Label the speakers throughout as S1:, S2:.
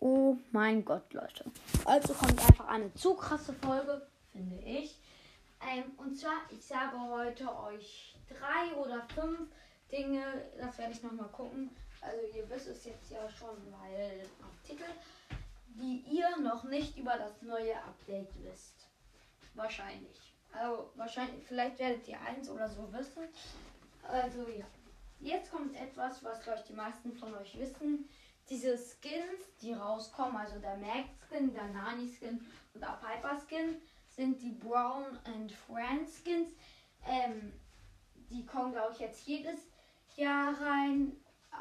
S1: Oh mein Gott, Leute. Also kommt einfach eine zu krasse Folge, finde ich. Ähm, und zwar, ich sage heute euch drei oder fünf Dinge, das werde ich nochmal gucken. Also ihr wisst es jetzt ja schon, weil Titel, die ihr noch nicht über das neue Update wisst. Wahrscheinlich. Also wahrscheinlich, vielleicht werdet ihr eins oder so wissen. Also ja. Jetzt kommt etwas, was glaube ich die meisten von euch wissen. Diese Skins, die rauskommen, also der Max Skin, der Nani Skin und der Piper Skin, sind die Brown and Friends Skins. Ähm, die kommen glaube ich jetzt jedes Jahr rein.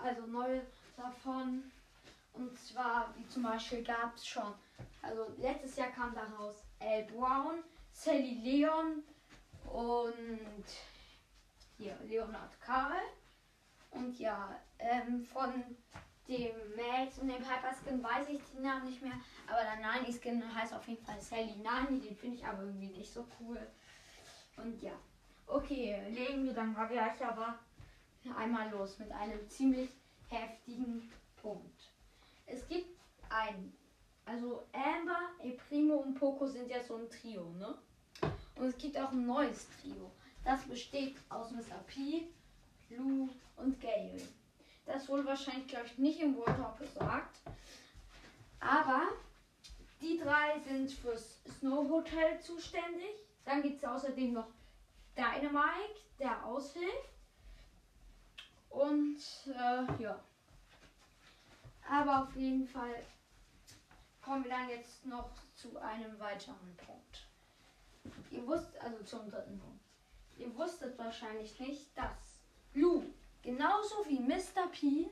S1: Also neue davon. Und zwar, wie zum Beispiel gab es schon, also letztes Jahr kam daraus L. Brown, Sally Leon und hier Leonard Karl. Und ja, ähm, von dem Max und dem Piper Skin weiß ich den Namen nicht mehr. Aber der Nani Skin heißt auf jeden Fall Sally Nani. Den finde ich aber irgendwie nicht so cool. Und ja. Okay, legen wir dann mal gleich aber einmal los mit einem ziemlich heftigen Punkt. Es gibt ein, also Amber, El Primo und Poco sind ja so ein Trio, ne? Und es gibt auch ein neues Trio. Das besteht aus Mr. P, Lou und Gail. Das wurde wahrscheinlich, glaube ich, nicht im World Talk gesagt. Aber die drei sind fürs Snow Hotel zuständig. Dann gibt es außerdem noch Dynamite, der aushilft. Und äh, ja. Aber auf jeden Fall kommen wir dann jetzt noch zu einem weiteren Punkt. Ihr wusstet, also zum dritten Punkt. Ihr wusstet wahrscheinlich nicht, dass Lou genauso wie Mr. P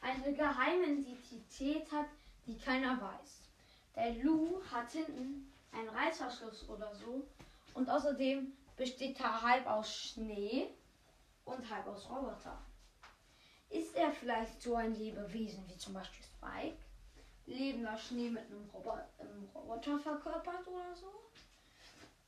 S1: eine geheime Identität hat, die keiner weiß. Der Lou hat hinten einen Reißverschluss oder so und außerdem besteht er halb aus Schnee und halb aus Roboter. Ist er vielleicht so ein Lebewesen wie zum Beispiel Spike? Lebender Schnee mit einem, Robo einem Roboter verkörpert oder so?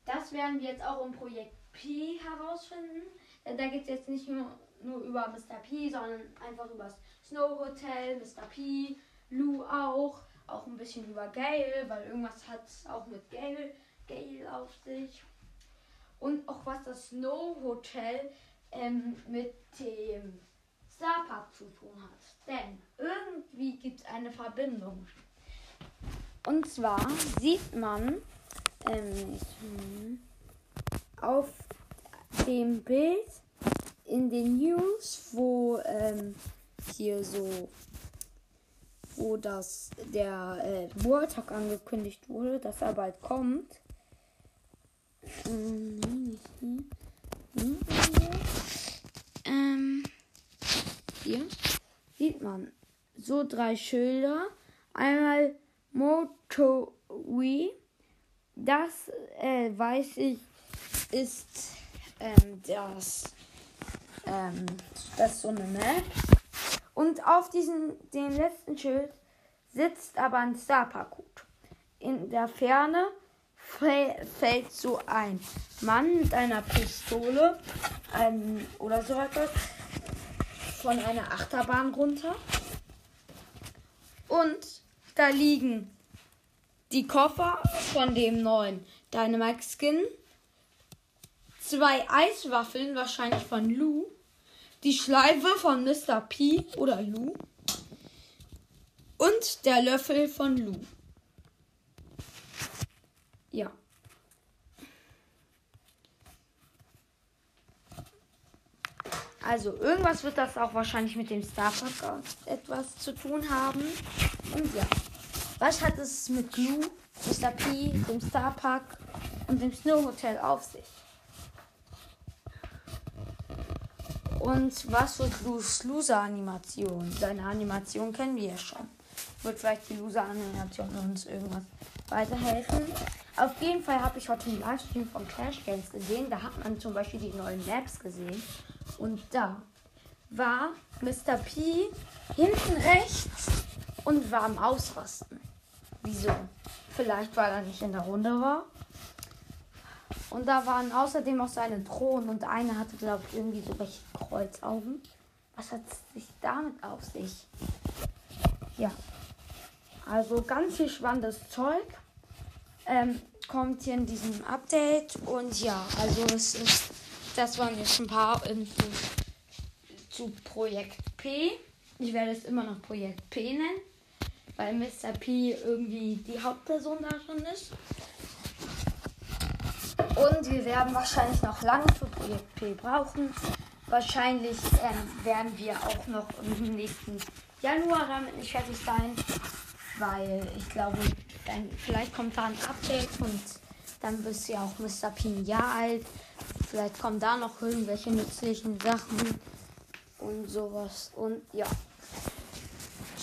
S1: Das werden wir jetzt auch im Projekt P herausfinden. Denn da geht es jetzt nicht nur, nur über Mr. P, sondern einfach über das Snow Hotel, Mr. P, Lou auch. Auch ein bisschen über Gale, weil irgendwas hat auch mit Gale, Gale auf sich. Und auch was das Snow Hotel ähm, mit dem Starpark zu tun hat. Denn irgendwie gibt es eine Verbindung. Und zwar sieht man ähm, auf dem Bild in den News, wo ähm, hier so, wo das der äh, World angekündigt wurde, dass er bald kommt. Ähm, hier sieht man so drei Schilder. Einmal Moto Wii. Das äh, weiß ich ist ähm, das, ähm, das so eine Map. Und auf diesem, dem letzten Schild sitzt aber ein Star-Parcours. In der Ferne fällt so ein Mann mit einer Pistole ähm, oder so etwas von einer Achterbahn runter. Und da liegen die Koffer von dem neuen Dynamax Skin, zwei Eiswaffeln, wahrscheinlich von Lou, die Schleife von Mr. P oder Lou und der Löffel von Lou. Ja. Also irgendwas wird das auch wahrscheinlich mit dem Starpark etwas zu tun haben. Und ja. Was hat es mit Lou, Mr. P, dem Starpark und dem Snow Hotel auf sich? Und was wird Lou's Loser-Animation? Seine Animation kennen wir ja schon. Wird vielleicht die Loser-Animation uns irgendwas weiterhelfen? Auf jeden Fall habe ich heute einen Livestream von Clash Games gesehen. Da hat man zum Beispiel die neuen Maps gesehen. Und da war Mr. P hinten rechts und war am Ausrasten. Wieso? Vielleicht, weil er nicht in der Runde war. Und da waren außerdem auch seine Drohnen und eine hatte, glaube ich, irgendwie so welche Kreuzaugen. Was hat sich damit auf sich? Ja. Also ganz viel spannendes Zeug ähm, kommt hier in diesem Update. Und ja, also es ist, das waren jetzt ein paar Infos zu Projekt P. Ich werde es immer noch Projekt P nennen, weil Mr. P irgendwie die Hauptperson da schon ist. Und wir werden wahrscheinlich noch lange für Projekt P brauchen. Wahrscheinlich ähm, werden wir auch noch im nächsten Januar damit nicht fertig sein, weil ich glaube, dann, vielleicht kommt da ein Update und dann du ja auch Mr. P ein Jahr alt. Vielleicht kommen da noch irgendwelche nützlichen Sachen und sowas. Und ja.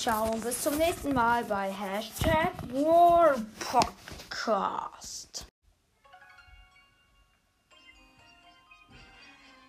S1: Ciao und bis zum nächsten Mal bei Hashtag War Podcast.